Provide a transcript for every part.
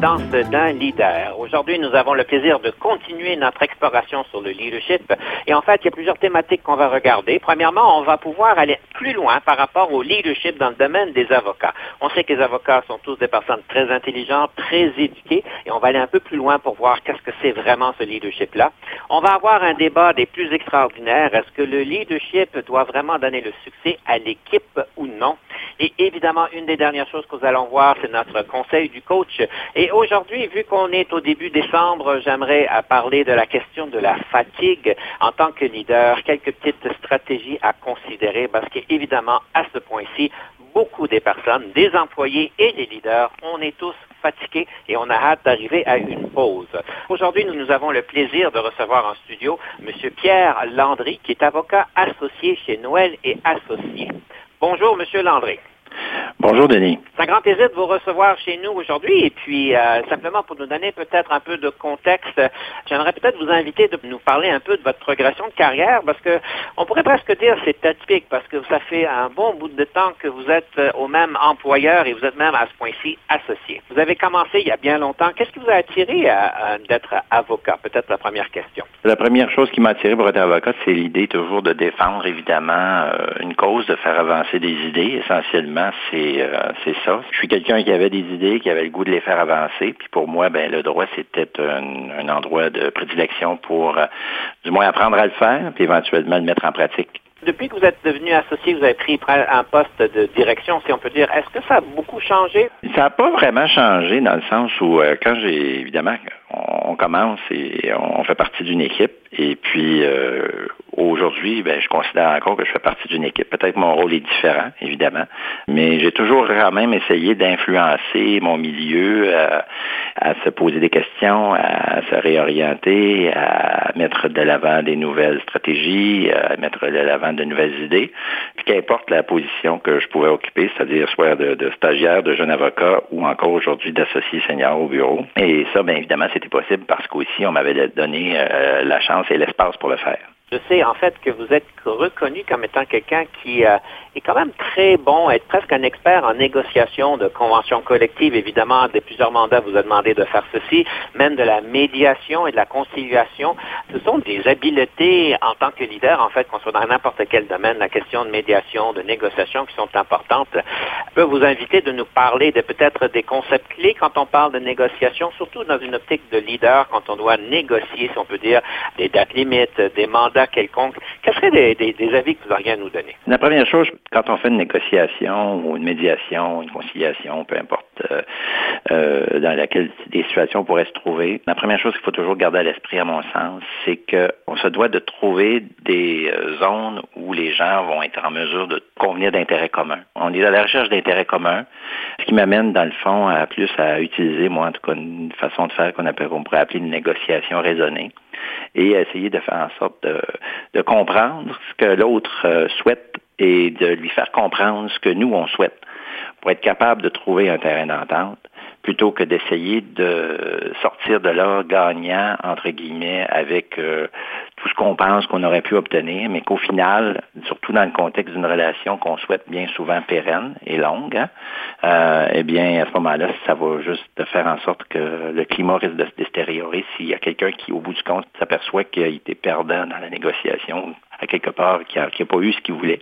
D'un leader. Aujourd'hui, nous avons le plaisir de continuer notre exploration sur le leadership. Et en fait, il y a plusieurs thématiques qu'on va regarder. Premièrement, on va pouvoir aller plus loin par rapport au leadership dans le domaine des avocats. On sait que les avocats sont tous des personnes très intelligentes, très éduquées, et on va aller un peu plus loin pour voir qu'est-ce que c'est vraiment ce leadership-là. On va avoir un débat des plus extraordinaires. Est-ce que le leadership doit vraiment donner le succès à l'équipe ou non? Et évidemment, une des dernières choses que nous allons voir, c'est notre conseil du coach et aujourd'hui, vu qu'on est au début décembre, j'aimerais parler de la question de la fatigue en tant que leader, quelques petites stratégies à considérer parce qu'évidemment, à ce point-ci, beaucoup des personnes, des employés et des leaders, on est tous fatigués et on a hâte d'arriver à une pause. Aujourd'hui, nous, nous avons le plaisir de recevoir en studio M. Pierre Landry, qui est avocat associé chez Noël et Associés. Bonjour, M. Landry. Bonjour, Denis. C'est un grand plaisir de vous recevoir chez nous aujourd'hui. Et puis, euh, simplement pour nous donner peut-être un peu de contexte, j'aimerais peut-être vous inviter de nous parler un peu de votre progression de carrière parce que on pourrait presque dire c'est atypique parce que ça fait un bon bout de temps que vous êtes euh, au même employeur et vous êtes même à ce point-ci associé. Vous avez commencé il y a bien longtemps. Qu'est-ce qui vous a attiré à, d'être avocat? Peut-être la première question. La première chose qui m'a attiré pour être avocat, c'est l'idée toujours de défendre évidemment euh, une cause, de faire avancer des idées. Essentiellement, c'est euh, c'est ça. Je suis quelqu'un qui avait des idées, qui avait le goût de les faire avancer. Puis pour moi, ben le droit, c'était un, endroit de prédilection pour euh, du moins apprendre à le faire, puis éventuellement le mettre en pratique. Depuis que vous êtes devenu associé, vous avez pris un poste de direction, si on peut dire. Est-ce que ça a beaucoup changé? Ça n'a pas vraiment changé dans le sens où, euh, quand j'ai, évidemment, on commence et on fait partie d'une équipe. Et puis, Aujourd'hui, ben, je considère encore que je fais partie d'une équipe. Peut-être mon rôle est différent, évidemment, mais j'ai toujours quand même essayé d'influencer mon milieu euh, à se poser des questions, à se réorienter, à mettre de l'avant des nouvelles stratégies, à mettre de l'avant de nouvelles idées. Puis qu'importe la position que je pourrais occuper, c'est-à-dire soit de, stagiaire, de jeune avocat ou encore aujourd'hui d'associé senior au bureau. Et ça, bien évidemment, c'était possible parce qu'aussi, on m'avait donné euh, la chance et l'espace pour le faire. Je sais en fait que vous êtes reconnu comme étant quelqu'un qui euh, est quand même très bon, être presque un expert en négociation de conventions collectives. Évidemment, de plusieurs mandats vous a demandé de faire ceci, même de la médiation et de la conciliation. Ce sont des habiletés en tant que leader, en fait, qu'on soit dans n'importe quel domaine, la question de médiation, de négociation qui sont importantes. Je peux vous inviter de nous parler de peut-être des concepts clés quand on parle de négociation, surtout dans une optique de leader, quand on doit négocier, si on peut dire, des dates limites, des mandats quelconque. Quels seraient des, avis que vous auriez à nous donner? La première chose, quand on fait une négociation ou une médiation, une conciliation, peu importe, euh, euh, dans laquelle des situations pourraient se trouver, la première chose qu'il faut toujours garder à l'esprit, à mon sens, c'est qu'on se doit de trouver des euh, zones où les gens vont être en mesure de convenir d'intérêts communs. On est à la recherche d'intérêts communs, ce qui m'amène, dans le fond, à plus à utiliser, moi, en tout cas, une façon de faire qu'on pourrait appeler une négociation raisonnée et essayer de faire en sorte de, comprendre ce que l'autre euh, souhaite et de lui faire comprendre ce que nous, on souhaite. Pour être capable de trouver un terrain d'entente plutôt que d'essayer de sortir de là gagnant, entre guillemets, avec euh, tout ce qu'on pense qu'on aurait pu obtenir, mais qu'au final, surtout dans le contexte d'une relation qu'on souhaite bien souvent pérenne et longue, hein, euh, eh bien, à ce moment-là, ça va juste faire en sorte que le climat risque de se détériorer s'il y a quelqu'un qui, au bout du compte, s'aperçoit qu'il a été perdant dans la négociation à quelque part, qui n'a pas eu ce qu'il voulait.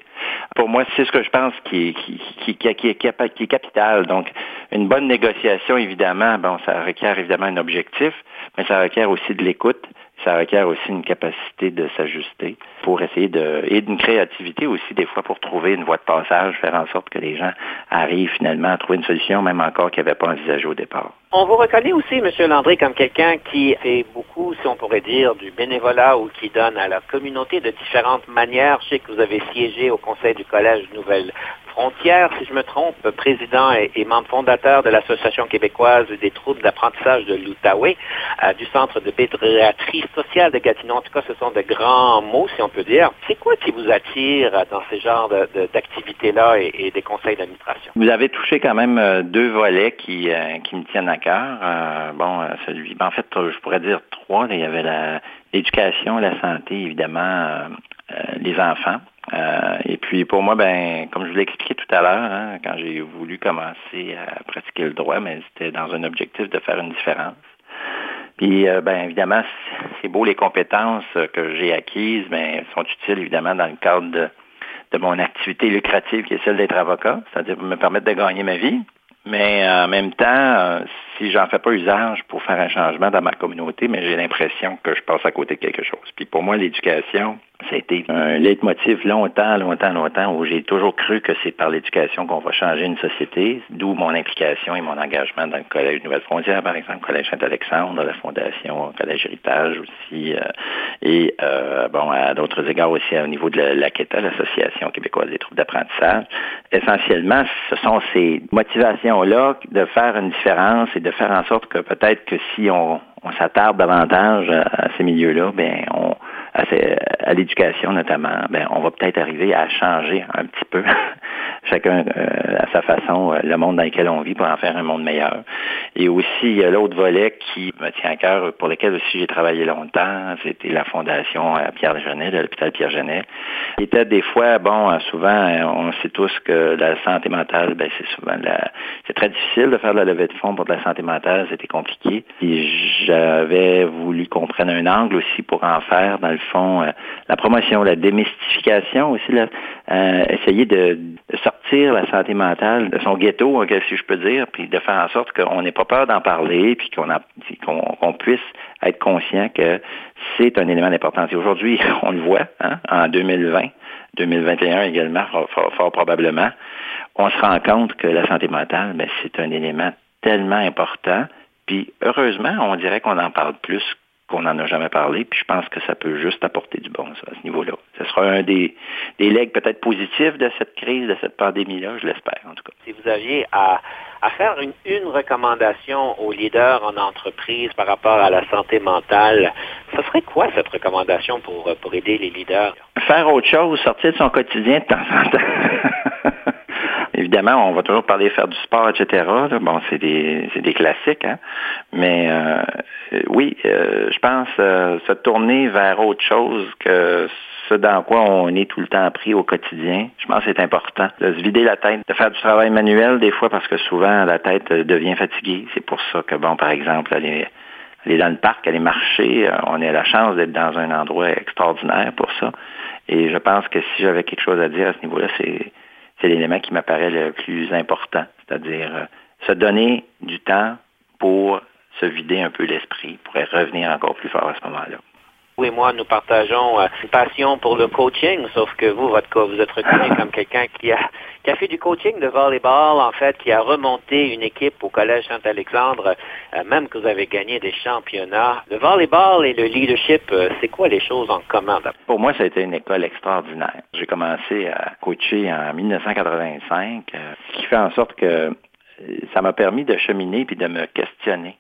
Pour moi, c'est ce que je pense qui est, qui, qui, qui, qui, est capital. Donc, une bonne négociation, évidemment, bon, ça requiert évidemment un objectif, mais ça requiert aussi de l'écoute ça requiert aussi une capacité de s'ajuster pour essayer de et d'une créativité aussi des fois pour trouver une voie de passage, faire en sorte que les gens arrivent finalement à trouver une solution, même encore qu'ils n'avaient pas envisagé au départ. On vous reconnaît aussi, M. Landry, comme quelqu'un qui fait beaucoup, si on pourrait dire, du bénévolat ou qui donne à la communauté de différentes manières. Je sais que vous avez siégé au Conseil du Collège Nouvelle Frontière, si je me trompe, président et, membre fondateur de l'Association québécoise des troubles d'apprentissage de l'Outaouais, euh, du Centre de pédiatrie sociale de Gatineau. En tout cas, ce sont de grands mots, si on peut dire. C'est quoi qui vous attire dans ces genres d'activités-là et, des conseils d'administration? Vous avez touché quand même euh, deux volets qui, euh, qui me tiennent à cœur. bon, celui, ben, en fait, je pourrais dire trois. Il y avait l'éducation, la santé, évidemment, les enfants. Euh, et puis pour moi, ben, comme je vous l'ai expliqué tout à l'heure, hein, quand j'ai voulu commencer à pratiquer le droit, mais c'était dans un objectif de faire une différence. Puis, euh, ben évidemment, c'est beau les compétences que j'ai acquises, mais sont utiles évidemment dans le cadre de, mon activité lucrative qui est celle d'être avocat, c'est-à-dire me permettre de gagner ma vie. Mais en même temps, euh, si j'en fais pas usage pour faire un changement dans ma communauté, mais j'ai l'impression que je passe à côté de quelque chose. Puis pour moi, l'éducation, ça a été un leitmotiv longtemps, longtemps, longtemps, où j'ai toujours cru que c'est par l'éducation qu'on va changer une société, d'où mon implication et mon engagement dans le Collège Nouvelle-Frontière, par exemple, Collège Saint-Alexandre, la Fondation Collège Héritage aussi, euh, et euh, bon, à d'autres égards aussi au niveau de l'AQETA, l'Association québécoise des troubles d'apprentissage. Essentiellement, ce sont ces motivations-là de faire une différence et de faire en sorte que peut-être que si on, on s'attarde davantage à, ces milieux-là, ben on à, l'éducation notamment, ben on va peut-être arriver à changer un petit peu chacun euh, à sa façon euh, le monde dans lequel on vit pour en faire un monde meilleur. Et aussi il y a l'autre volet qui me tient à cœur, pour lequel aussi j'ai travaillé longtemps, c'était la fondation euh, Pierre Genet, de l'hôpital Pierre Genet. Il était des fois, bon, souvent, on sait tous que la santé mentale, ben c'est souvent la, c'est très difficile de faire de la levée de fonds pour de la santé mentale, c'était compliqué. J'avais voulu qu'on prenne un angle aussi pour en faire, dans le fond, la promotion, la démystification aussi, là, euh, essayer de, sortir la santé mentale de son ghetto, si je peux dire, puis de faire en sorte qu'on n'ait pas peur d'en parler, puis qu'on puisse être conscient que c'est un élément d'importance. Et aujourd'hui, on le voit, hein, en 2020, 2021 également, fort, probablement, on se rend compte que la santé mentale, ben, c'est un élément tellement important. Puis heureusement, on dirait qu'on en parle plus qu'on n'en a jamais parlé, puis je pense que ça peut juste apporter du bon ça, à ce niveau-là. Ce sera un des, des legs peut-être positifs de cette crise, de cette pandémie-là, je l'espère en tout cas. Si vous aviez à, à faire une, une, recommandation aux leaders en entreprise par rapport à la santé mentale, ce serait quoi cette recommandation pour, pour aider les leaders? Faire autre chose, sortir de son quotidien de temps en temps. Évidemment, on va toujours parler de faire du sport, etc. Bon, c'est des, des classiques, hein? mais euh, oui, euh, je pense euh, se tourner vers autre chose que ce dans quoi on est tout le temps pris au quotidien. Je pense que c'est important de se vider la tête, de faire du travail manuel des fois parce que souvent la tête devient fatiguée. C'est pour ça que, bon, par exemple, aller, aller dans le parc, aller marcher, on a la chance d'être dans un endroit extraordinaire pour ça. Et je pense que si j'avais quelque chose à dire à ce niveau-là, c'est c'est l'élément qui m'apparaît le plus important, c'est-à-dire euh, se donner du temps pour se vider un peu l'esprit, pour revenir encore plus fort à ce moment-là. Vous et moi, nous partageons euh, une passion pour le coaching, sauf que vous, votre cas, vous êtes reconnu comme quelqu'un qui a, qui a fait du coaching de volleyball, en fait, qui a remonté une équipe au Collège Saint-Alexandre, euh, même que vous avez gagné des championnats. Le volleyball et le leadership, euh, c'est quoi les choses en commun? Pour moi, ça a été une école extraordinaire. J'ai commencé à coacher en 1985, ce qui fait en sorte que ça m'a permis de cheminer puis de me questionner.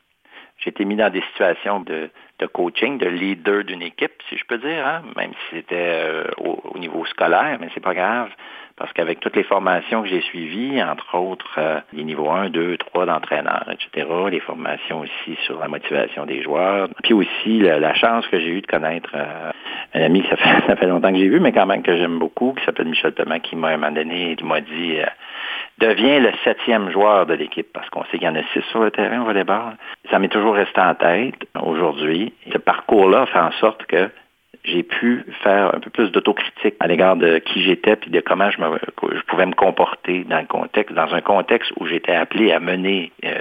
J'ai été mis dans des situations de de coaching, de leader d'une équipe, si je peux dire, hein, même si c'était euh, au, niveau scolaire, mais c'est pas grave, parce qu'avec toutes les formations que j'ai suivies, entre autres euh, les niveaux 1, 2, 3 d'entraîneur, etc., les formations aussi sur la motivation des joueurs, puis aussi la, chance que j'ai eue de connaître euh, un ami que ça fait, ça fait longtemps que j'ai vu, mais quand même que j'aime beaucoup, qui s'appelle Michel Thomas, qui m'a un moment donné, qui m'a dit devient le septième joueur de l'équipe, parce qu'on sait qu'il y en a six sur le terrain au volleyball. Ça m'est toujours resté en tête aujourd'hui. Ce parcours-là fait en sorte que j'ai pu faire un peu plus d'autocritique à l'égard de qui j'étais puis de comment je, me, je, pouvais me comporter dans le contexte, dans un contexte où j'étais appelé à mener euh,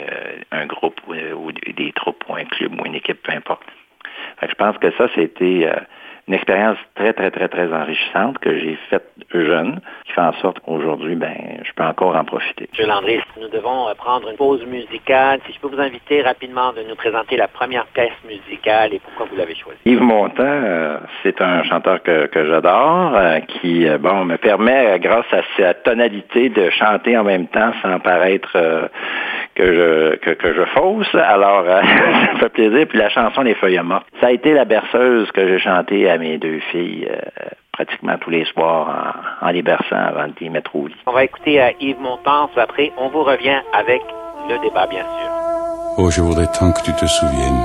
un groupe ou, des troupes ou un club ou une équipe, peu importe. je pense que ça, c'était une expérience très, très, très, très enrichissante que j'ai faite jeune, qui fait en sorte qu'aujourd'hui, ben, je peux encore en profiter. Monsieur Landry, nous devons euh, prendre une pause musicale. Si je peux vous inviter rapidement de nous présenter la première pièce musicale et pourquoi vous l'avez choisie. Yves Montand, euh, c'est un chanteur que, que j'adore, euh, qui, bon, me permet, grâce à sa tonalité, de chanter en même temps sans paraître que je que, que, je fausse. Alors, ça me fait plaisir. Puis la chanson Les Feuilles mortes, ça a été la berceuse que j'ai chantée à mes deux filles euh, pratiquement tous les soirs en, en les berçant avant de les mettre au lit. On va écouter euh, Yves Montand. Après, on vous revient avec le débat, bien sûr. Oh, je voudrais tant que tu te souviennes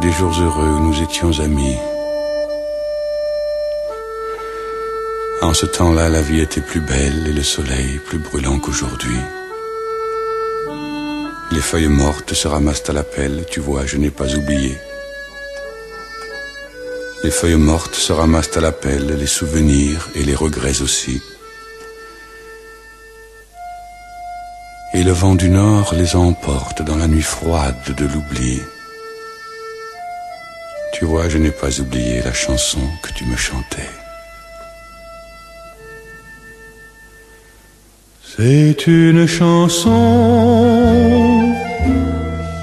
des jours heureux où nous étions amis. En ce temps-là, la vie était plus belle et le soleil plus brûlant qu'aujourd'hui. Les feuilles mortes se ramassent à la pelle, tu vois, je n'ai pas oublié. Les feuilles mortes se ramassent à la pelle, les souvenirs et les regrets aussi. Et le vent du nord les emporte dans la nuit froide de l'oubli. Tu vois, je n'ai pas oublié la chanson que tu me chantais. C'est une chanson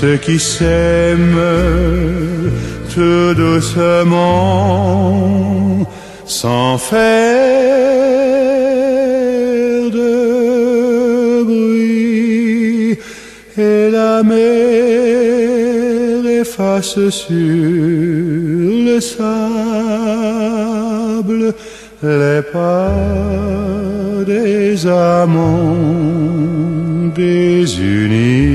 ceux qui s'aiment tout doucement, sans faire de bruit, et la mer efface sur le sable les pas des amants désunis.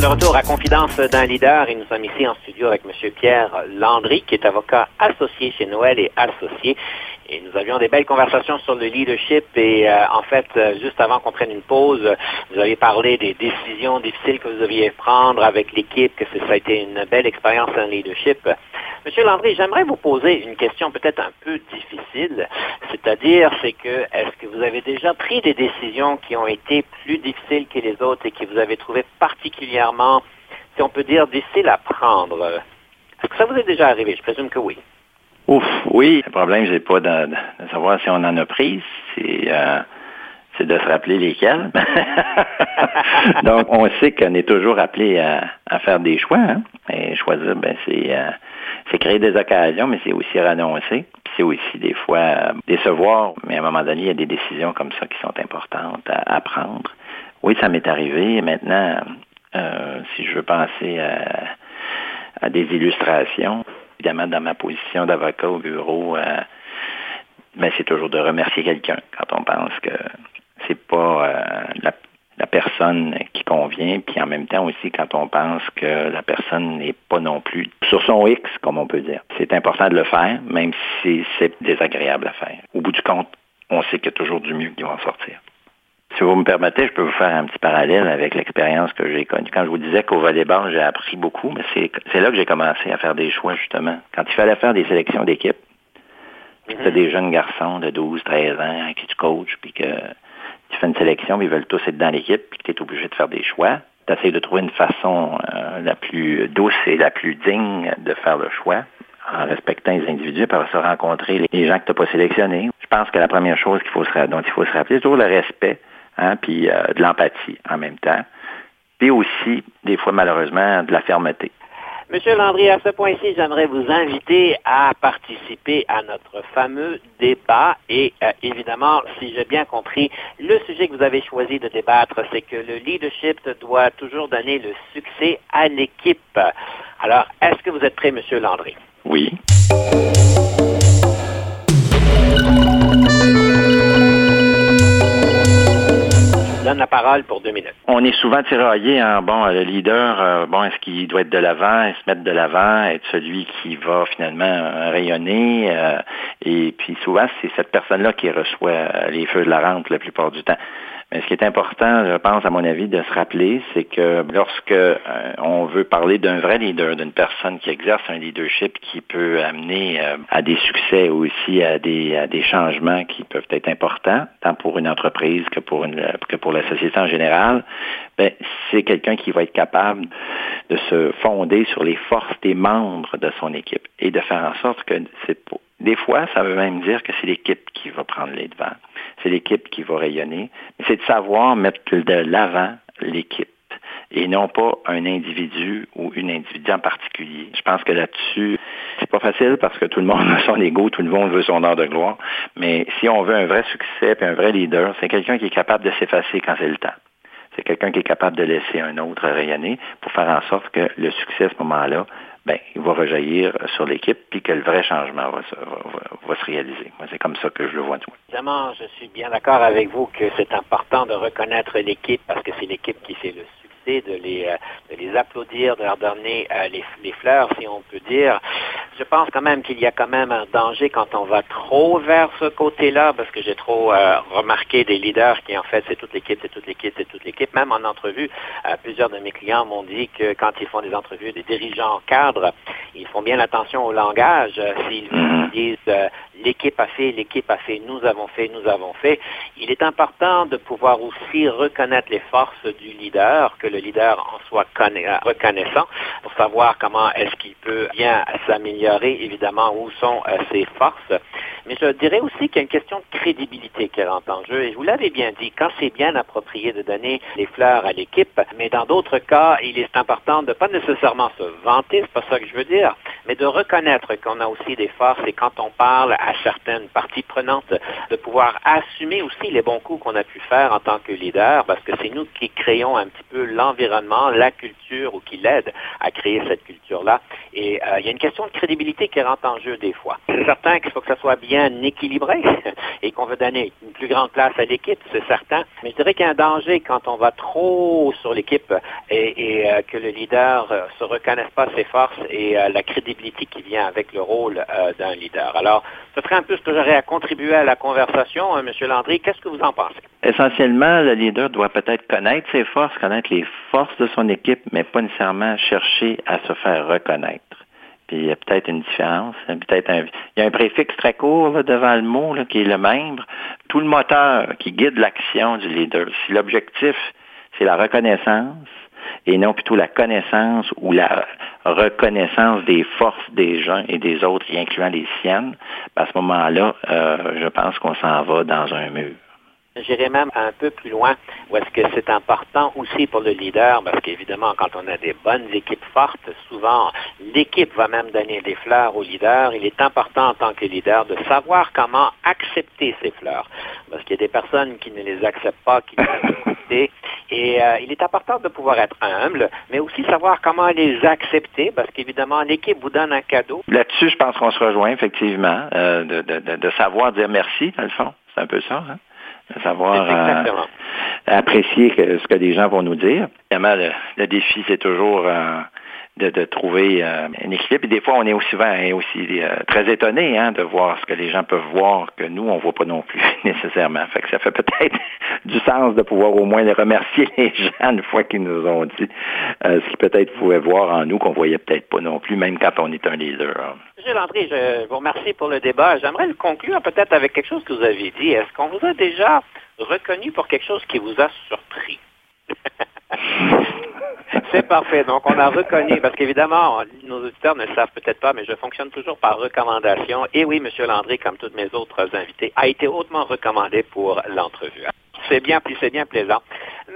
d'un leader et nous sommes ici en studio avec M. Pierre Landry, qui est avocat associé chez Noël et associé. Et nous avions des belles conversations sur le leadership et euh, en fait, euh, juste avant qu'on prenne une pause, vous avez parlé des décisions difficiles que vous deviez prendre avec l'équipe, que ça a été une belle expérience en leadership. Monsieur Landry, j'aimerais vous poser une question peut-être un peu difficile, c'est-à-dire c'est que est-ce que vous avez déjà pris des décisions qui ont été plus difficiles que les autres et qui vous avez trouvé particulièrement si on peut dire, difficile à prendre? Est-ce que ça vous est déjà arrivé? Je présume que oui. Ouf, oui. Le problème, c'est pas de, de, savoir si on en a pris, c'est euh, c'est de se rappeler lesquels. Donc, on sait qu'on est toujours appelé à, à, faire des choix. Hein? Et choisir, ben, c'est euh, c'est créer des occasions, mais c'est aussi renoncer. Puis c'est aussi des fois euh, décevoir, mais à un moment donné, il y a des décisions comme ça qui sont importantes à, prendre. Oui, ça m'est arrivé. Maintenant, euh, si je veux penser à, des illustrations, évidemment, dans ma position d'avocat au bureau, euh, ben, c'est toujours de remercier quelqu'un quand on pense que c'est pas la, la, personne qui convient, puis en même temps aussi quand on pense que la personne n'est pas non plus sur son X, comme on peut dire. C'est important de le faire, même si c'est désagréable à faire. Au bout du compte, on sait qu'il y a toujours du mieux qui va en sortir. Si vous me permettez, je peux vous faire un petit parallèle avec l'expérience que j'ai connue. Quand je vous disais qu'au volleyball, j'ai appris beaucoup, mais c'est là que j'ai commencé à faire des choix, justement. Quand il fallait faire des sélections d'équipe, puis tu as des jeunes garçons de 12, 13 ans à qui tu coaches, puis que tu fais une sélection, mais ils veulent tous être dans l'équipe, puis tu es obligé de faire des choix. Tu essaies de trouver une façon euh, la plus douce et la plus digne de faire le choix en respectant les individus, pour se rencontrer les gens que tu n'as pas sélectionnés. Je pense que la première chose qu'il faut se, dont il faut se rappeler, c'est toujours le respect, hein, puis euh, de l'empathie en même temps, puis aussi, des fois malheureusement, de la fermeté. Monsieur Landry, à ce point-ci, j'aimerais vous inviter à participer à notre fameux débat. Et euh, évidemment, si j'ai bien compris, le sujet que vous avez choisi de débattre, c'est que le leadership doit toujours donner le succès à l'équipe. Alors, est-ce que vous êtes prêt, Monsieur Landry? Oui. On est souvent tiraillé en bon le leader, euh, bon est-ce qu'il doit être de l'avant, se mettre de l'avant, être celui qui va finalement euh, rayonner, euh, et puis souvent c'est cette personne-là qui reçoit les feux de la rampe la plupart du temps. Mais ce qui est important, je pense, à mon avis, de se rappeler, c'est que lorsque euh, on veut parler d'un vrai leader, d'une personne qui exerce un leadership qui peut amener euh, à des succès ou aussi à des, à des changements qui peuvent être importants, tant pour une entreprise que pour, une, que pour la société en général, ben, c'est quelqu'un qui va être capable de se fonder sur les forces des membres de son équipe et de faire en sorte que c'est des fois, ça veut même dire que c'est l'équipe qui va prendre les devants. C'est l'équipe qui va rayonner. C'est de savoir mettre de l'avant l'équipe et non pas un individu ou une individu en particulier. Je pense que là-dessus, c'est pas facile parce que tout le monde a son ego, tout le monde veut son heure de gloire. Mais si on veut un vrai succès et un vrai leader, c'est quelqu'un qui est capable de s'effacer quand c'est le temps. C'est quelqu'un qui est capable de laisser un autre rayonner pour faire en sorte que le succès à ce moment-là ben, il va rejaillir sur l'équipe, puis que le vrai changement va se, va, se réaliser. Moi, c'est comme ça que je le vois. Évidemment, je suis bien d'accord avec vous que c'est important de reconnaître l'équipe parce que c'est l'équipe qui fait le succès, de les, de les applaudir, de leur donner les, les fleurs, si on peut dire. Je pense quand même qu'il y a quand même un danger quand on va trop vers ce côté-là, parce que j'ai trop euh, remarqué des leaders qui, en fait, c'est toute l'équipe, c'est toute l'équipe, c'est toute l'équipe. Même en entrevue, euh, plusieurs de mes clients m'ont dit que quand ils font des entrevues des dirigeants cadres, ils font bien attention au langage. S'ils disent l'équipe a fait, l'équipe a fait, nous avons fait, nous avons fait. Il est important de pouvoir aussi reconnaître les forces du leader, que le leader en soit reconnaissant pour savoir comment est-ce qu'il peut bien s'améliorer, évidemment, où sont euh, ses forces. Mais je dirais aussi qu'il y a une question de crédibilité qui rentre en jeu. Et je vous l'avais bien dit, quand c'est bien approprié de donner les fleurs à l'équipe, mais dans d'autres cas, il est important de pas nécessairement se vanter, c'est pas ça que je veux dire, mais de reconnaître qu'on a aussi des forces et quand on parle certaines parties prenantes, de pouvoir assumer aussi les bons coups qu'on a pu faire en tant que leader, parce que c'est nous qui créons un petit peu l'environnement, la culture ou qui l'aide à créer cette culture-là. Et euh, il y a une question de crédibilité qui rentre en jeu des fois. C'est certain qu'il faut que ça soit bien équilibré et qu'on veut donner une plus grande place à l'équipe, c'est certain. Mais je dirais qu'il y a un danger quand on va trop sur l'équipe et, euh, que le leader euh, se reconnaisse pas ses forces et la crédibilité qui vient avec le rôle d'un leader. Alors, ce serait un peu ce que j'aurais à contribuer à la conversation, hein, M. Landry. Qu'est-ce que vous en pensez? Essentiellement, le leader doit peut-être connaître ses forces, connaître les forces de son équipe, mais pas nécessairement chercher à se faire reconnaître. Puis il y a peut-être une différence. Peut-être un, il y a un préfixe très court devant le mot qui est le membre. Tout le moteur qui guide l'action du leader. Si l'objectif, c'est la reconnaissance, et non plutôt la connaissance ou la reconnaissance des forces des gens et des autres, y incluant les siennes, à ce moment-là, euh, je pense qu'on s'en va dans un mur. J'irai même un peu plus loin, où est-ce que c'est important aussi pour le leader, parce qu'évidemment, quand on a des bonnes équipes fortes, souvent l'équipe va même donner des fleurs au leader. Il est important en tant que leader de savoir comment accepter ces fleurs, parce qu'il y a des personnes qui ne les acceptent pas, qui les écouter, et euh, il est important de pouvoir être humble, mais aussi savoir comment les accepter, parce qu'évidemment, l'équipe vous donne un cadeau. Là-dessus, je pense qu'on se rejoint effectivement, euh, de, de, de, savoir dire merci, dans le fond. C'est un peu ça. Hein? Savoir euh, apprécier ce que les gens vont nous dire. Évidemment, le, défi, c'est toujours euh, de, trouver euh, un équilibre. Et des fois, on est aussi, aussi très étonné hein, de voir ce que les gens peuvent voir que nous, on ne voit pas non plus nécessairement. Fait que ça fait peut-être du sens de pouvoir au moins les remercier les gens une fois qu'ils nous ont dit ce qu'ils peut-être pouvaient voir en nous qu'on voyait peut-être pas non plus, même quand on est un leader. Gilles André, je vous remercie pour le débat. J'aimerais le conclure peut-être avec quelque chose que vous avez dit. Est-ce qu'on vous a déjà reconnu pour quelque chose qui vous a surpris? C'est parfait. Donc, on a reconnu, parce qu'évidemment, nos auditeurs ne le savent peut-être pas, mais je fonctionne toujours par recommandation. Et oui, M. Landry, comme tous mes autres invités, a été hautement recommandé pour l'entrevue. C'est bien, c'est bien plaisant.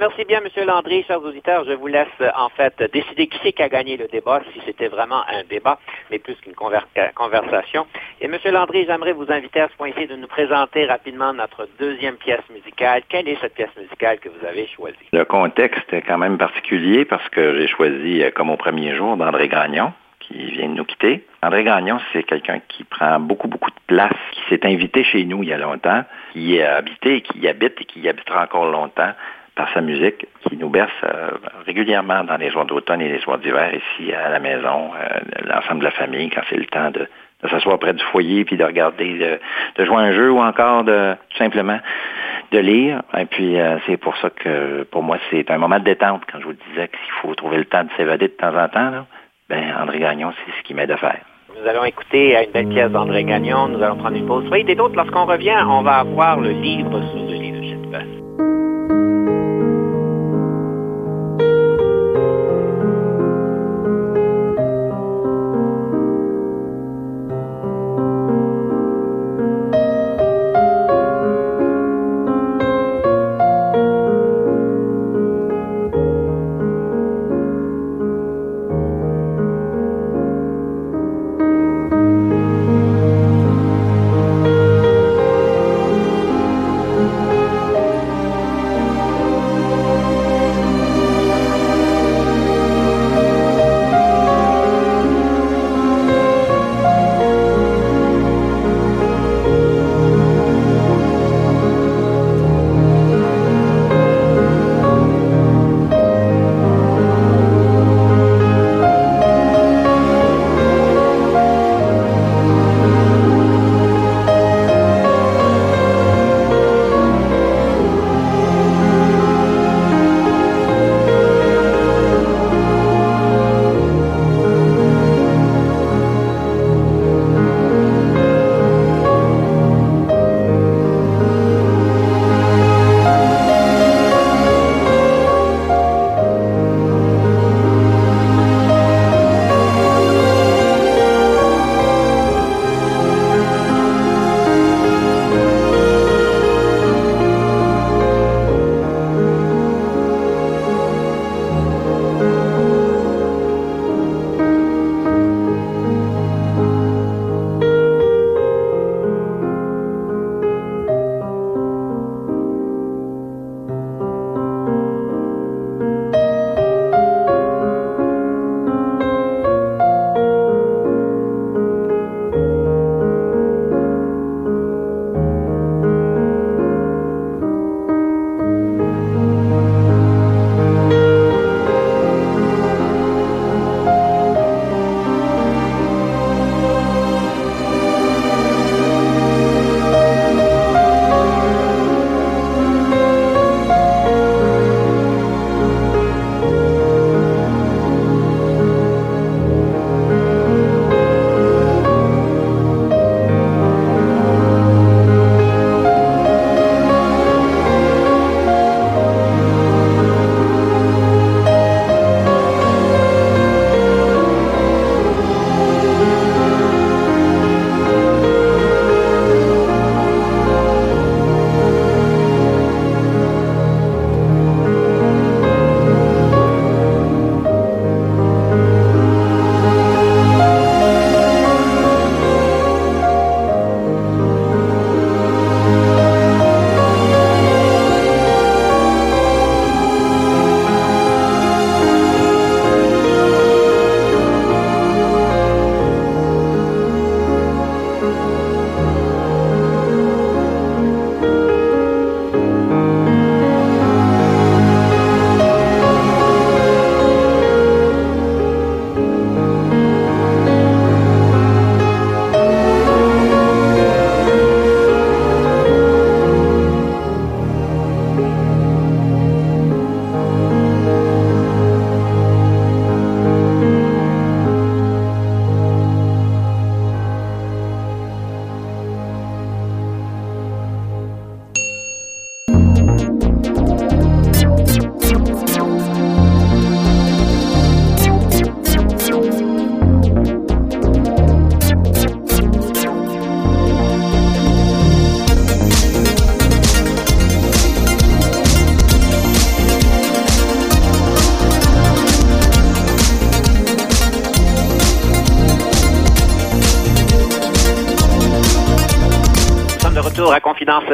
Merci bien, M. Landry, chers auditeurs. Je vous laisse en fait décider qui c'est qui a gagné le débat, si c'était vraiment un débat, mais plus qu'une euh, conversation. Et M. Landry, j'aimerais vous inviter à ce point-ci de nous présenter rapidement notre deuxième pièce musicale. Quelle est cette pièce musicale que vous avez choisie? Le contexte est quand même particulier parce que j'ai choisi, euh, comme au premier jour, d'André Gagnon qui vient de nous quitter. André Gagnon, c'est quelqu'un qui prend beaucoup, beaucoup de place, qui s'est invité chez nous il y a longtemps, qui a habité, qui y habite et qui y habitera encore longtemps par sa musique qui nous berce euh, régulièrement dans les jours d'automne et les soirs d'hiver ici à la maison, euh, l'ensemble de la famille, quand c'est le temps de, s'asseoir près du foyer puis de regarder, de, jouer un jeu ou encore de tout simplement de lire. Et puis euh, c'est pour ça que pour moi c'est un moment de détente quand je vous disais qu'il faut trouver le temps de s'évader de temps en temps. Là. Ben André Gagnon, c'est ce qui m'aide à faire. Nous allons écouter une belle pièce d'André Gagnon. Nous allons prendre une pause. Soyez des d'autres. Lorsqu'on revient, on va avoir le livre sur le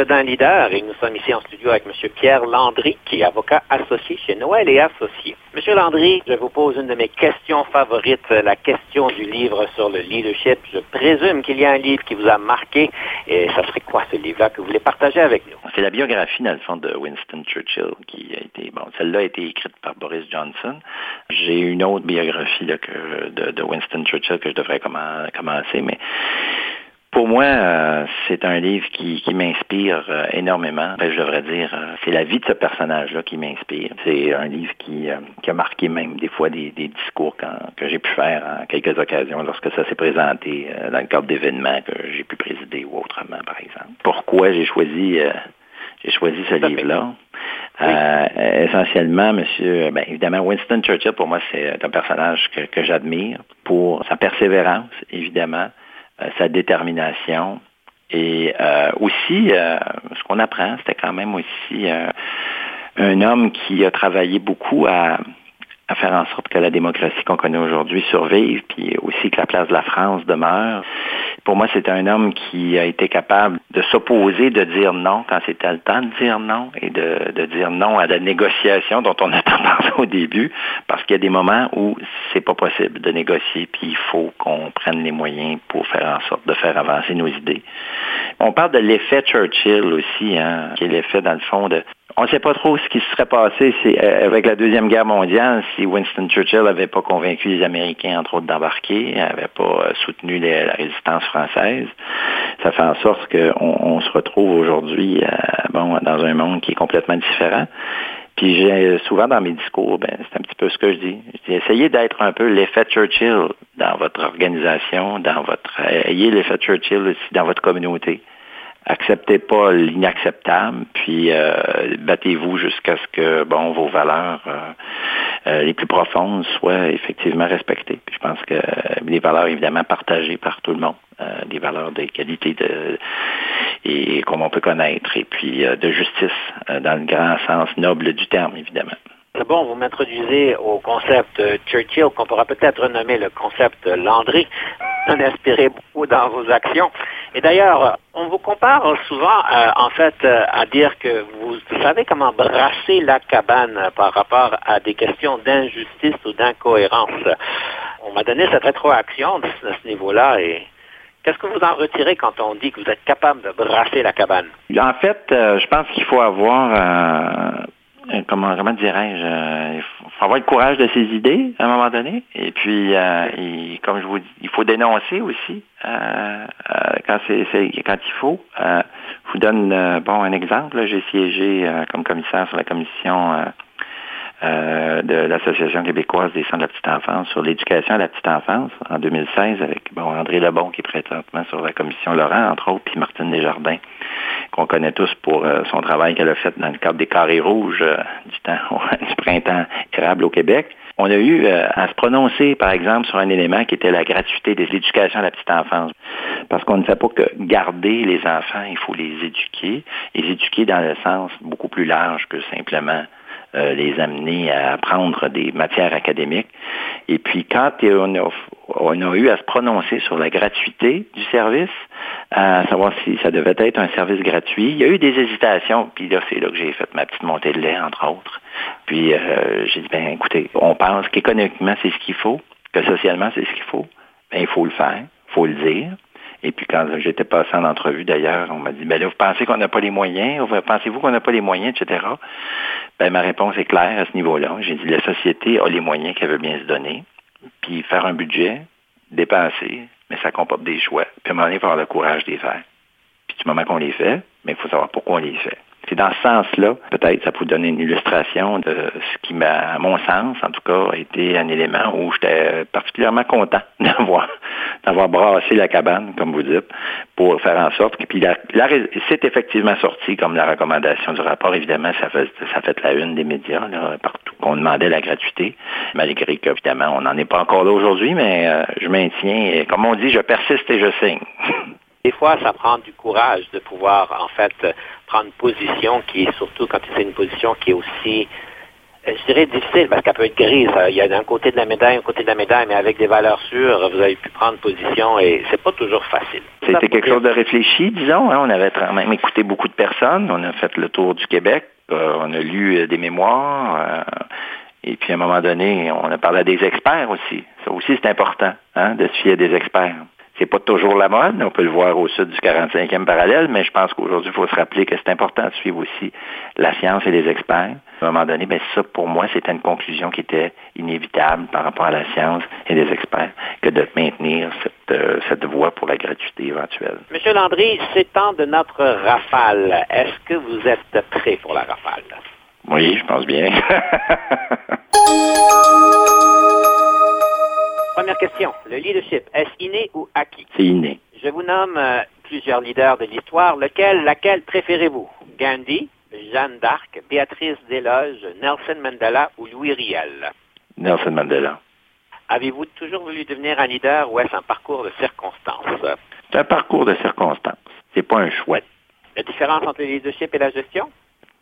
d'un leader et nous sommes ici en studio avec M. Pierre Landry, qui est avocat associé chez Noël et Associés. M. Landry, je vous pose une de mes questions favorites, la question du livre sur le leadership. Je présume qu'il y a un livre qui vous a marqué et ça serait quoi ce livre-là que vous voulez partager avec nous? C'est la biographie, dans le fond, de Winston Churchill qui a été, bon, celle-là a été écrite par Boris Johnson. J'ai une autre biographie de, Winston Churchill que je devrais commencer, mais pour moi, euh, c'est un livre qui, qui m'inspire euh, énormément. Je devrais dire, euh, c'est la vie de ce personnage-là qui m'inspire. C'est un livre qui, qui, a marqué même des fois des, des discours quand, que j'ai pu faire en quelques occasions lorsque ça s'est présenté dans le cadre d'événements que j'ai pu présider ou autrement, par exemple. Pourquoi j'ai choisi j'ai choisi ce livre-là? essentiellement, monsieur, ben, évidemment, Winston Churchill, pour moi, c'est un personnage que, que j'admire pour sa persévérance, évidemment, sa détermination. Et euh, aussi, euh, ce qu'on apprend, c'était quand même aussi un homme qui a travaillé beaucoup à, à faire en sorte que la démocratie qu'on connaît aujourd'hui survive, puis aussi que la place de la France demeure. Pour moi, c'est un homme qui a été capable de s'opposer, de dire non quand c'était le temps de dire non, et de, dire non à la négociation dont on a tant parlé au début, parce qu'il y a des moments où c'est pas possible de négocier, puis il faut qu'on prenne les moyens pour faire en sorte de faire avancer nos idées. On parle de l'effet Churchill aussi, hein, qui est l'effet, dans le fond, de on ne sait pas trop ce qui se serait passé euh, avec la Deuxième Guerre mondiale si Winston Churchill n'avait pas convaincu les Américains, entre autres, d'embarquer, n'avait pas euh, soutenu la résistance française. Ça fait en sorte qu'on se retrouve aujourd'hui euh, bon, dans un monde qui est complètement différent. Puis j'ai souvent dans mes discours, ben, c'est un petit peu ce que je dis. Je dis essayez d'être un peu l'effet Churchill dans votre organisation, dans votre ayez l'effet Churchill aussi dans votre communauté acceptez pas l'inacceptable, puis euh, battez-vous jusqu'à ce que bon vos valeurs euh, euh, les plus profondes soient effectivement respectées. Je pense que les valeurs évidemment partagées par tout le monde, des valeurs de qualité et comme on peut connaître, et puis de justice dans le grand sens noble du terme évidemment. Bon, vous m'introduisez au concept Churchill, qu'on pourra peut-être nommer le concept Landry, inspiré beaucoup dans vos actions. Et d'ailleurs, on vous compare souvent, euh, en fait, euh, à dire que vous savez comment brasser la cabane par rapport à des questions d'injustice ou d'incohérence. On m'a donné cette rétroaction à ce niveau-là et Qu'est-ce que vous en retirez quand on dit que vous êtes capable de brasser la cabane? En fait, euh, je pense qu'il faut avoir euh, comment, comment dirais-je, euh, il faut avoir le courage de ses idées à un moment donné. Et puis, euh, comme je vous dis, il faut dénoncer aussi quand c'est, quand il faut. je vous donne bon un exemple. J'ai siégé comme commissaire sur la commission euh, de l'Association québécoise des centres de la petite enfance sur l'éducation à la petite enfance en 2016 avec bon, André Lebon qui est présentement sur la commission Laurent, entre autres, puis Martine Desjardins, qu'on connaît tous pour euh, son travail qu'elle a fait dans le cadre des carrés rouges euh, du temps du printemps érable au Québec. On a eu à se prononcer, par exemple, sur un élément qui était la gratuité des éducations à la petite enfance. Parce qu'on ne sait pas que garder les enfants, il faut les éduquer, les éduquer dans le sens beaucoup plus large que simplement euh, les amener à apprendre des matières académiques. Et puis quand on a, eu à se prononcer sur la gratuité du service, à savoir si ça devait être un service gratuit, il y a eu des hésitations, puis là, c'est là que j'ai fait ma petite montée de lait, entre autres. Puis euh, j'ai dit, ben écoutez, on pense qu'économiquement, c'est ce qu'il faut, que socialement, c'est ce qu'il faut. Ben, il faut le faire, il faut le dire. Et puis quand j'étais passé en entrevue d'ailleurs, on m'a dit, ben là, vous pensez qu'on n'a pas les moyens, pensez-vous qu'on n'a pas les moyens, etc. Ben ma réponse est claire à ce niveau-là. J'ai dit, la société a les moyens qu'elle veut bien se donner, puis faire un budget, dépenser, mais ça comporte des choix. Puis à un moment donné, il faut avoir le courage de les faire. Puis du moment qu'on les fait, mais il faut savoir pourquoi on les fait. C'est dans ce sens-là, peut-être ça peut donner une illustration de ce qui m'a, à mon sens, en tout cas, été un élément où j'étais particulièrement content d'avoir, d'avoir brassé la cabane, comme vous dites, pour faire en sorte que, puis la, c'est effectivement sorti comme la recommandation du rapport. Évidemment, ça fait, ça fait la une des médias, là, partout, qu'on demandait la gratuité, malgré qu'évidemment, on n'en est pas encore là aujourd'hui, mais euh, je maintiens, et comme on dit, je persiste et je signe. Des fois, ça prend du courage de pouvoir, en fait, prendre position qui est surtout quand c'est une position qui est aussi euh, je dirais difficile parce qu'elle peut être grise. Il y a d'un côté de la médaille, un côté de la médaille, mais avec des valeurs sûres, vous avez pu prendre position et c'est pas toujours facile. C'était quelque chose de réfléchi, disons. Hein. On avait quand même écouté beaucoup de personnes. On a fait le tour du Québec. Euh, on a lu euh, des mémoires. et puis, à un moment donné, on a parlé à des experts aussi. Ça aussi, c'est important, hein, de se fier à des experts. C'est pas toujours la mode, on peut le voir au sud du 45e parallèle, mais je pense qu'aujourd'hui, il faut se rappeler que c'est important de suivre aussi la science et les experts. À un moment donné, ben ça, pour moi, c'était une conclusion qui était inévitable par rapport à la science et les experts que de maintenir cette, euh, cette voie pour la gratuité éventuelle. Monsieur Landry, c'est temps de notre rafale. Est-ce que vous êtes prêt pour la rafale? Oui, je pense bien. Première question. Le leadership, est-ce inné ou acquis? C'est inné. Je vous nomme euh, plusieurs leaders de l'histoire. Lequel, laquelle préférez-vous? Gandhi, Jeanne d'Arc, Béatrice Desloges, Nelson Mandela ou Louis Riel? Nelson Mandela. Avez-vous toujours voulu devenir un leader ou est-ce un parcours de circonstances? C'est un parcours de circonstances. C'est pas un choix. La différence entre le leadership et la gestion?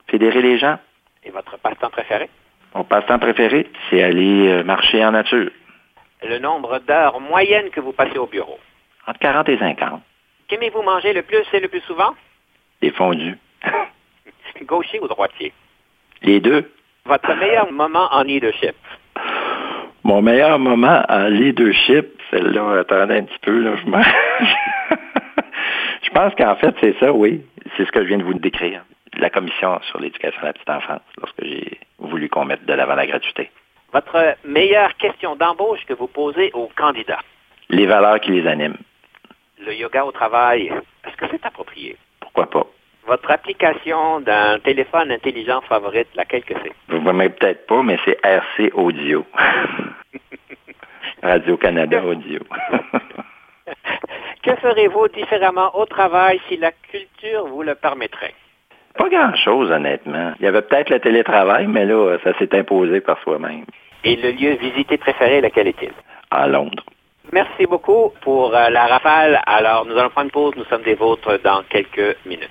Fédérer les gens. Et votre passe-temps préféré? Mon passe-temps préféré, c'est aller euh, marcher en nature. Le nombre d'heures moyennes que vous passez au bureau? Entre 40 et 50. Qu'aimez-vous manger le plus et le plus souvent? Des fondus. Gaucher ou droitier? Les deux. Votre meilleur moment en leadership? Mon meilleur moment en leadership, celle-là, attendez un petit peu, là, je Je pense qu'en fait, c'est ça, oui. C'est ce que je viens de vous décrire. La commission sur l'éducation de la petite enfance, lorsque j'ai voulu qu'on mette de l'avant la gratuité. Votre meilleure question d'embauche que vous posez aux candidats? Les valeurs qui les animent. Le yoga au travail, est-ce que c'est approprié? Pourquoi pas? Votre application d'un téléphone intelligent favorite, laquelle que c'est? Vous ne voyez peut-être pas, mais c'est RC Audio. Radio-Canada Audio. que ferez-vous différemment au travail si la culture vous le permettrait? Pas grand-chose, honnêtement. Il y avait peut-être le télétravail, mais là, ça s'est imposé par soi-même. Et le lieu visité préféré, lequel est-il? À Londres. Merci beaucoup pour euh, la rafale. Alors, nous allons prendre une pause. Nous sommes des vôtres dans quelques minutes.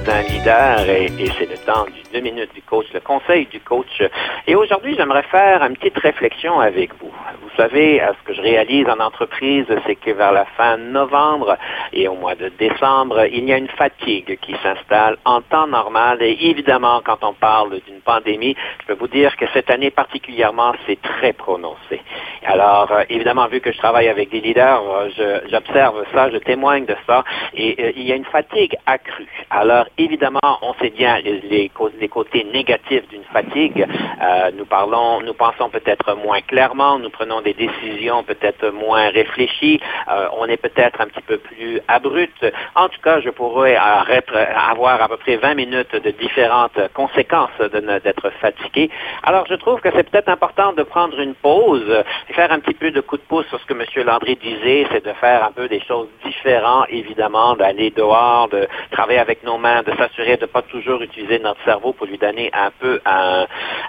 D'un leader et, c'est le temps du deux minutes du coach, le conseil du coach. Et aujourd'hui, j'aimerais faire une petite réflexion avec. Vous savez, ce que je réalise en entreprise, c'est que vers la fin novembre et au mois de décembre, il y a une fatigue qui s'installe en temps normal. Et évidemment, quand on parle d'une pandémie, je peux vous dire que cette année particulièrement, c'est très prononcé. Alors, euh, évidemment, vu que je travaille avec des leaders, euh, j'observe ça, je témoigne de ça, et euh, il y a une fatigue accrue. Alors, évidemment, on sait bien les, les, côtés négatifs d'une fatigue. nous parlons, nous pensons peut-être moins clairement, nous prenons des décisions peut-être moins réfléchies, on est peut-être un petit peu plus abrupt. En tout cas, je pourrais avoir à peu près 20 minutes de différentes conséquences d'être fatigué. Alors, je trouve que c'est peut-être important de prendre une pause faire un petit peu de coup de pouce sur ce que M. Landry disait, c'est de faire un peu des choses différentes, évidemment, d'aller dehors, de travailler avec nos mains, de s'assurer de ne pas toujours utiliser notre cerveau pour lui donner un peu un,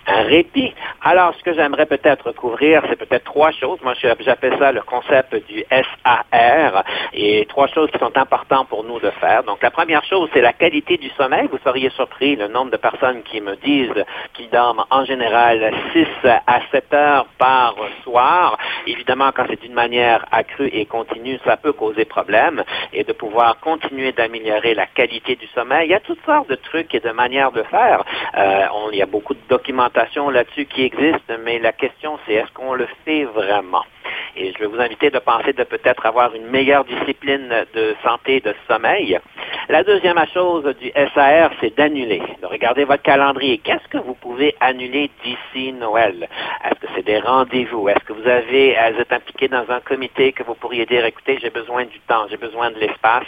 répit. Alors, ce que j'aimerais peut-être couvrir, c'est peut-être trois choses. Moi, j'appelle ça le concept du SAR et trois choses qui sont importantes pour nous de faire. Donc, la première chose, c'est la qualité du sommeil. Vous seriez surpris le nombre de personnes qui me disent qu'ils dorment en général 6 à 7 heures par soir Évidemment, quand c'est d'une manière accrue et continue, ça peut causer problème. Et de pouvoir continuer d'améliorer la qualité du sommeil. Il y a toutes sortes de trucs et de manières de faire. Euh, il y a beaucoup de documentation là-dessus qui existe, mais la question c'est est-ce qu'on le fait vraiment? Et je vais vous inviter de penser de peut-être avoir une meilleure discipline de santé de sommeil. La deuxième chose du SAR, c'est d'annuler, de regarder votre calendrier. Qu'est-ce que vous pouvez annuler d'ici Noël? Est-ce que c'est des rendez-vous? Est-ce que vous avez, vous êtes impliqué dans un comité que vous pourriez dire, écoutez, j'ai besoin du temps, j'ai besoin de l'espace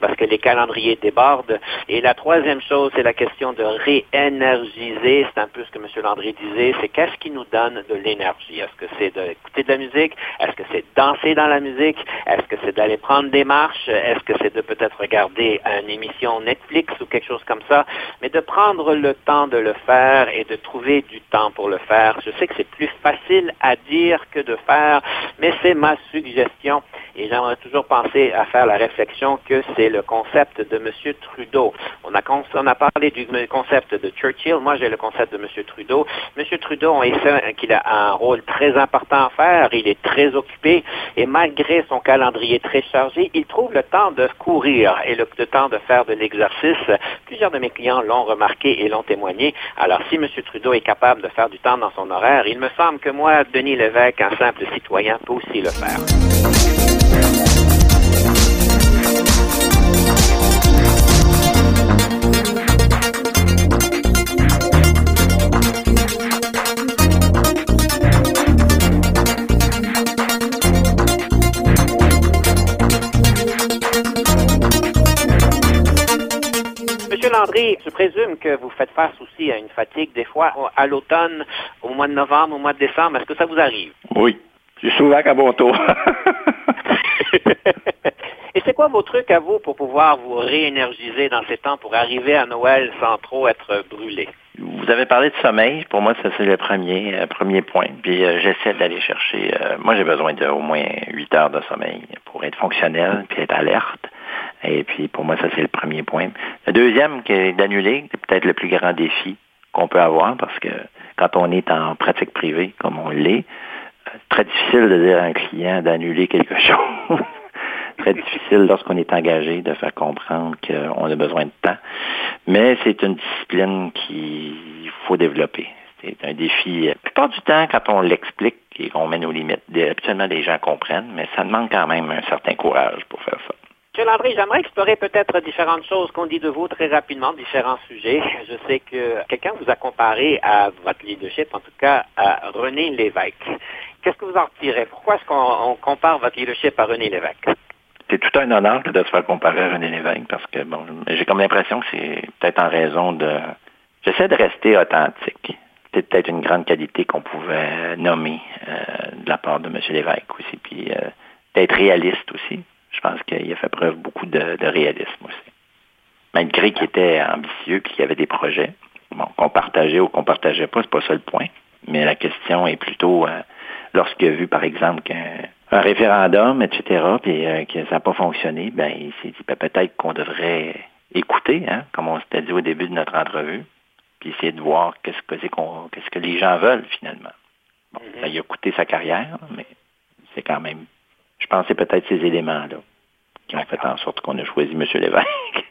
parce que les calendriers débordent. Et la troisième chose, c'est la question de réénergiser. C'est un peu ce que M. Landry disait. C'est qu'est-ce qui nous donne de l'énergie? Est-ce que c'est d'écouter de la musique? Est-ce que c'est danser dans la musique? Est-ce que c'est d'aller prendre des marches? Est-ce que c'est de peut-être regarder une émission Netflix ou quelque chose comme ça? Mais de prendre le temps de le faire et de trouver du temps pour le faire. Je sais que c'est plus facile à dire que de faire, mais c'est ma suggestion. Et j'aimerais toujours penser à faire la réflexion que c'est le concept de M. Trudeau. On a, parlé du concept de Churchill. Moi, j'ai le concept de M. Trudeau. M. Trudeau, on sait qu'il a un rôle très important à faire. Il est très occupé. Et malgré son calendrier très chargé, il trouve le temps de courir et le, le temps de faire de l'exercice. Plusieurs de mes clients l'ont remarqué et l'ont témoigné. Alors, si M. Trudeau est capable de faire du temps dans son horaire, il me semble que moi, Denis Lévesque, un simple citoyen, peut aussi le faire. Présume que vous faites face aussi à une fatigue des fois à l'automne, au mois de novembre, au mois de décembre. Est-ce que ça vous arrive? Oui. Je suis souvent à bon tour. Et c'est quoi vos trucs à vous pour pouvoir vous réénergiser dans ces temps pour arriver à Noël sans trop être brûlé? Vous avez parlé de sommeil. Pour moi, ça c'est le premier, euh, premier point. Puis euh, j'essaie d'aller chercher. Euh, moi, j'ai besoin d'au moins 8 heures de sommeil pour être fonctionnel puis être alerte. Et puis pour moi, ça c'est le premier point. Le deuxième, qui est d'annuler, c'est peut-être le plus grand défi qu'on peut avoir parce que quand on est en pratique privée, comme on l'est, très difficile de dire à un client d'annuler quelque chose. très difficile lorsqu'on est engagé de faire comprendre qu'on a besoin de temps. Mais c'est une discipline qu'il faut développer. C'est un défi. La plupart du temps, quand on l'explique et qu'on met nos limites, habituellement les gens comprennent, mais ça demande quand même un certain courage pour faire ça. Monsieur Landry, j'aimerais explorer peut-être différentes choses qu'on dit de vous très rapidement, différents sujets. Je sais que quelqu'un vous a comparé à votre leadership, en tout cas à René Lévesque. Qu'est-ce que vous en retirez? Pourquoi est-ce qu'on compare votre leadership à René Lévesque? C'est tout un honneur de se faire comparer à René Lévesque parce que bon, j'ai comme l'impression que c'est peut-être en raison de. J'essaie de rester authentique. C'est peut-être une grande qualité qu'on pouvait nommer euh, de la part de M. Lévesque aussi, puis euh, d'être réaliste aussi. Je pense qu'il a fait preuve beaucoup de, réalisme aussi. Malgré qu'il était ambitieux et qu'il y avait des projets, bon, qu'on partageait ou qu'on partageait pas, c'est pas ça le point. Mais la question est plutôt euh, lorsqu'il a vu, par exemple, qu'un un référendum, etc., puis euh, que ça n'a pas fonctionné, ben il s'est dit ben, peut-être qu'on devrait écouter, hein, comme on s'était dit au début de notre entrevue, puis essayer de voir qu'est-ce que c'est qu'on qu'est-ce que les gens veulent finalement. Bon, mm-hmm. ben, il a coûté sa carrière, mais c'est quand même je pense que peut-être ces éléments-là qui ont fait en sorte qu'on a choisi M. Lévesque.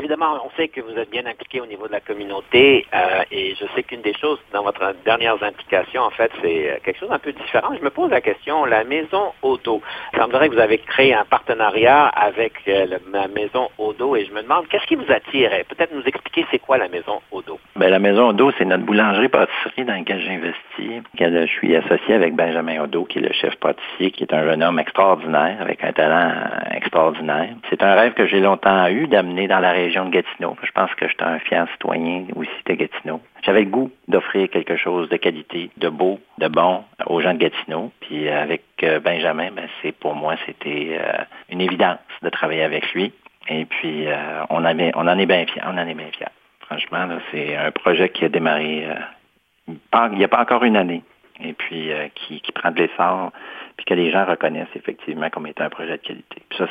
Évidemment, on sait que vous êtes bien impliqué au niveau de la communauté euh, et je sais qu'une des choses dans votre dernière implication, en fait, c'est euh, quelque chose un peu différent. Je me pose la question, la maison Odo. Ça me dirait que vous avez créé un partenariat avec euh, la maison Odo et je me demande qu'est-ce qui vous attire Peut-être nous expliquer c'est quoi la maison Odo. Ben, la maison Odo, c'est notre boulangerie-pâtisserie dans laquelle j'investis. Je suis associé avec Benjamin Odo, qui est le chef pâtissier, qui est un jeune homme extraordinaire, avec un talent extraordinaire. C'est un rêve que j'ai longtemps eu d'amener dans la région de Gatineau. Je pense que j'étais un fier citoyen aussi de Gatineau. J'avais le goût d'offrir quelque chose de qualité, de beau, de bon aux gens de Gatineau. Puis avec euh, Benjamin, ben, c'est pour moi c'était euh, une évidence de travailler avec lui. Et puis euh, on, avait, on en est bien fiers. On en est bien fiers. Franchement, c'est un projet qui a démarré il n'y a pas encore une année. Et puis qui, qui prend de l'essor, puis que les gens reconnaissent effectivement comme étant un projet de qualité. Puis ça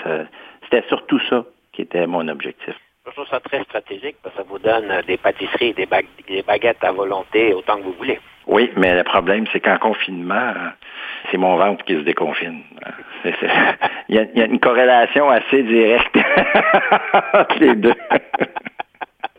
c'était surtout ça qui était mon objectif. Je trouve ça très stratégique parce que ça vous donne des pâtisseries, des, des baguettes à volonté autant que vous voulez. Oui, mais le problème, c'est qu'en confinement, c'est mon ventre qui se déconfine. Il, y a, une corrélation assez directe entre les deux.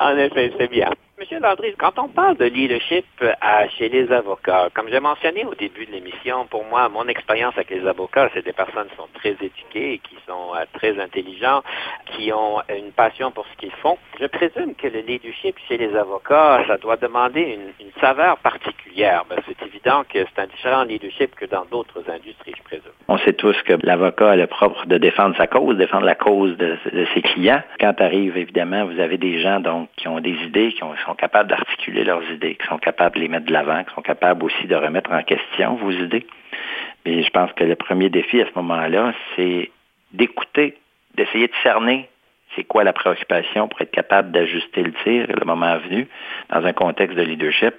en effet, c'est bien. Monsieur Landry, quand on parle de leadership à, chez les avocats, comme j'ai mentionné au début de l'émission, pour moi, mon expérience avec les avocats, c'est des personnes qui sont très éduquées, qui sont euh, très intelligents, qui ont une passion pour ce qu'ils font. Je présume que le leadership chez les avocats, ça doit demander une, saveur particulière. Ben, c'est évident que c'est un différent leadership que dans d'autres industries, je présume. On sait tous que l'avocat a le propre de défendre sa cause, défendre la cause de, ses clients. Quand arrive, évidemment, vous avez des gens donc qui ont des idées, qui, sont capables d'articuler leurs idées, qui sont capables de les mettre de l'avant, qui sont capables aussi de remettre en question vos idées. Mais je pense que le premier défi à ce moment-là, c'est d'écouter, d'essayer de cerner c'est quoi la préoccupation pour être capable d'ajuster le tir le moment venu dans un contexte de leadership.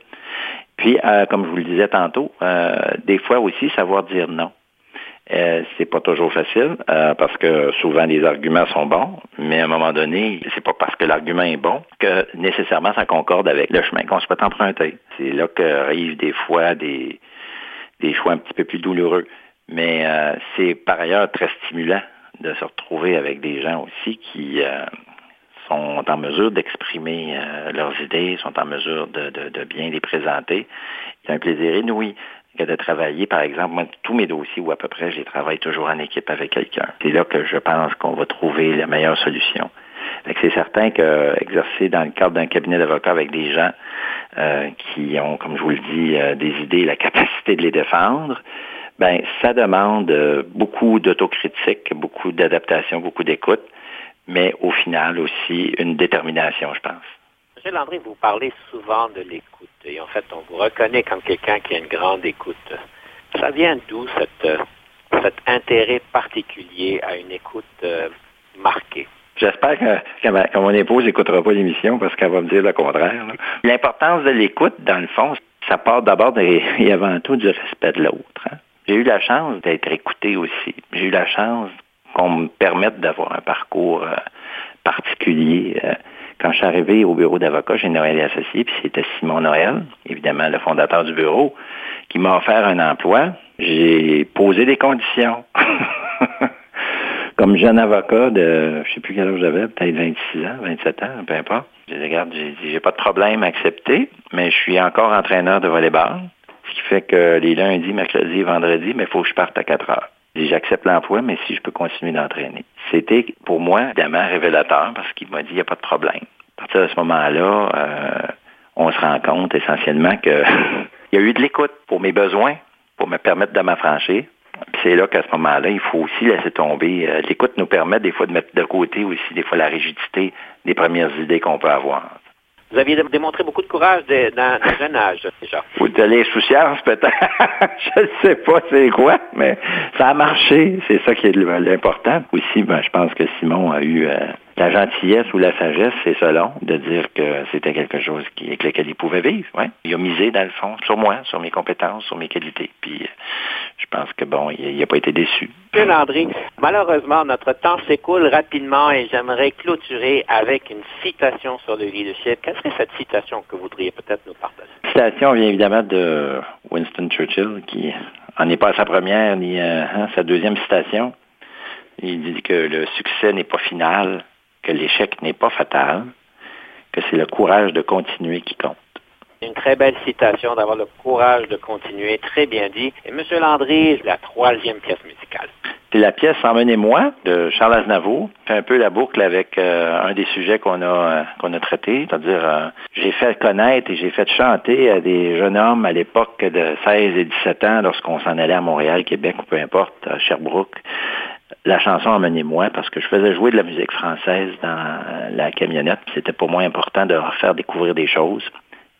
Puis, euh, comme je vous le disais tantôt, euh, des fois aussi savoir dire non. Euh, c'est pas toujours facile euh, parce que souvent les arguments sont bons, mais à un moment donné, c'est pas parce que l'argument est bon que nécessairement ça concorde avec le chemin qu'on souhaite emprunter. C'est là qu'arrivent des fois des, des choix un petit peu plus douloureux. Mais euh, c'est par ailleurs très stimulant de se retrouver avec des gens aussi qui sont en mesure d'exprimer leurs idées, sont en mesure de, de, de, bien les présenter. C'est un plaisir inouï que de travailler, par exemple, moi, tous mes dossiers ou à peu près, j'ai travaille toujours en équipe avec quelqu'un. C'est là que je pense qu'on va trouver la meilleure solution. C'est certain que exercer dans le cadre d'un cabinet d'avocats avec des gens euh, qui ont, comme je vous le dis, euh, des idées, la capacité de les défendre, ben ça demande euh, beaucoup d'autocritique, beaucoup d'adaptation, beaucoup d'écoute, mais au final aussi une détermination, je pense. Monsieur Landry, vous parlez souvent de l'écoute et en fait, on vous reconnaît comme quelqu'un qui a une grande écoute. Ça vient d'où cette, cet intérêt particulier à une écoute euh, marquée? J'espère que, mon épouse n'écoutera pas l'émission parce qu'elle va me dire le contraire. L'importance de l'écoute, dans le fond, ça part d'abord et avant tout du respect de l'autre. Hein. J'ai eu la chance d'être écouté aussi. J'ai eu la chance qu'on me permette d'avoir un parcours euh, particulier. Euh, quand je suis arrivé au bureau d'avocat chez Noël et Associés, puis c'était Simon Noël, évidemment le fondateur du bureau, qui m'a offert un emploi, j'ai posé des conditions. Comme jeune avocat de, je sais plus quel âge j'avais, peut-être 26 ans, 27 ans, peu importe. J'ai dit, regarde, j'ai j'ai pas de problème à accepter, mais je suis encore entraîneur de volleyball, ce qui fait que les lundis, mercredis et vendredis, mais il faut que je parte à 4 heures. J'accepte l'emploi, mais si je peux continuer d'entraîner. C'était pour moi évidemment révélateur parce qu'il m'a dit il n'y a pas de problème. À partir de ce moment-là, euh, on se rend compte essentiellement qu'il y a eu de l'écoute pour mes besoins, pour me permettre de m'affranchir. C'est là qu'à ce moment-là, il faut aussi laisser tomber. Euh, l'écoute nous permet des fois de mettre de côté aussi des fois la rigidité des premières idées qu'on peut avoir. Vous aviez démontré beaucoup de courage dans un jeune âge, déjà. Ou de l'insouciance, peut-être. je ne sais pas c'est quoi, mais ça a marché. C'est ça qui est l'important. Aussi, ben, je pense que Simon a eu euh, la gentillesse ou la sagesse, c'est selon, de dire que c'était quelque chose qui, avec lequel il pouvait vivre. Ouais. Il a misé, dans le fond, sur moi, sur mes compétences, sur mes qualités. Puis, je pense que, bon, il n'a pas été déçu. Monsieur Landry, malheureusement, notre temps s'écoule rapidement et j'aimerais clôturer avec une citation sur le leadership. Quelle serait cette citation que vous voudriez peut-être nous partager? La citation vient évidemment de Winston Churchill, qui n'en est pas à sa première ni à hein, sa deuxième citation. Il dit que le succès n'est pas final, que l'échec n'est pas fatal, que c'est le courage de continuer qui compte. Une très belle citation d'avoir le courage de continuer, très bien dit. Et M. Landry, la troisième pièce musicale. C'est la pièce Emmenez-moi de Charles Aznavour. Fait un peu la boucle avec euh, un des sujets qu'on a euh, qu'on a traité, c'est-à-dire euh, j'ai fait connaître et j'ai fait chanter à des jeunes hommes à l'époque de 16 et 17 ans lorsqu'on s'en allait à Montréal, Québec ou peu importe, à Sherbrooke, la chanson Emmenez-moi parce que je faisais jouer de la musique française dans la camionnette. C'était pour moi important de faire découvrir des choses.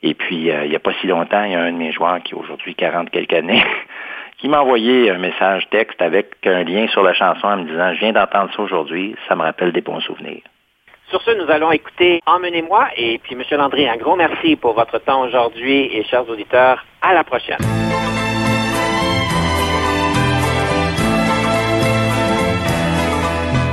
Et puis, euh, il n'y a pas si longtemps, il y a un de mes joueurs qui aujourd'hui 40 quelques années, qui m'a envoyé un message texte avec un lien sur la chanson en me disant, je viens d'entendre ça aujourd'hui, ça me rappelle des bons souvenirs. Sur ce, nous allons écouter Emmenez-moi. Et puis, M. Landry, un gros merci pour votre temps aujourd'hui. Et chers auditeurs, à la prochaine.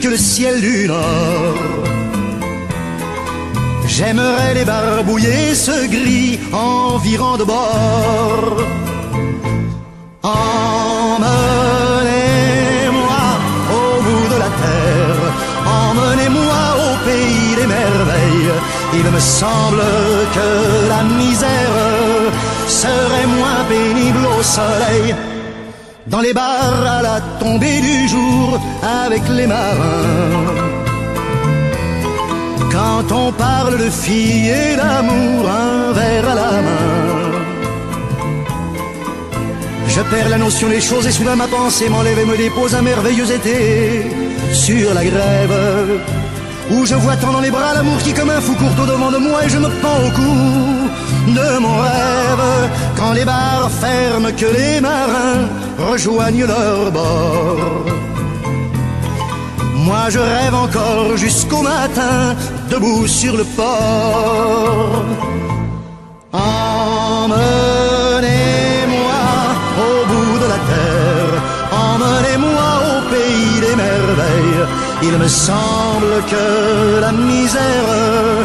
que le ciel du Nord. J'aimerais les barbouiller ce gris environ de bord. Emmenez-moi au bout de la terre, emmenez-moi au pays des merveilles. Il me semble que la misère serait moins pénible au soleil. Dans les bars à la tombée du jour avec les marins. Quand on parle de filles et d'amour, un verre à la main. Je perds la notion des choses et soudain ma pensée m'enlève et me dépose un merveilleux été sur la grève. Où je vois tant dans les bras l'amour qui comme un fou court au devant de moi et je me pends au cou de mon rêve. Quand les bars ferment, que les marins rejoignent leur bord. Moi je rêve encore jusqu'au matin, debout sur le port. Emmenez-moi au bout de la terre, emmenez-moi au pays des merveilles. Il me semble que la misère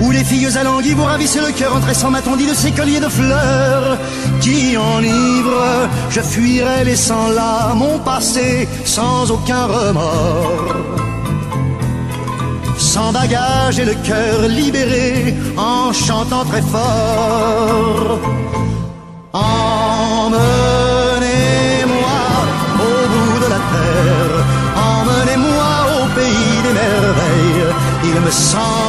Où les filles alanguies vous ravissent le cœur en tressant ma tondie de ces colliers de fleurs qui enivrent. Je fuirai laissant là mon passé sans aucun remords sans bagage et le cœur libéré en chantant très fort. Emmenez-moi au bout de la terre, emmenez-moi au pays des merveilles. Il me semble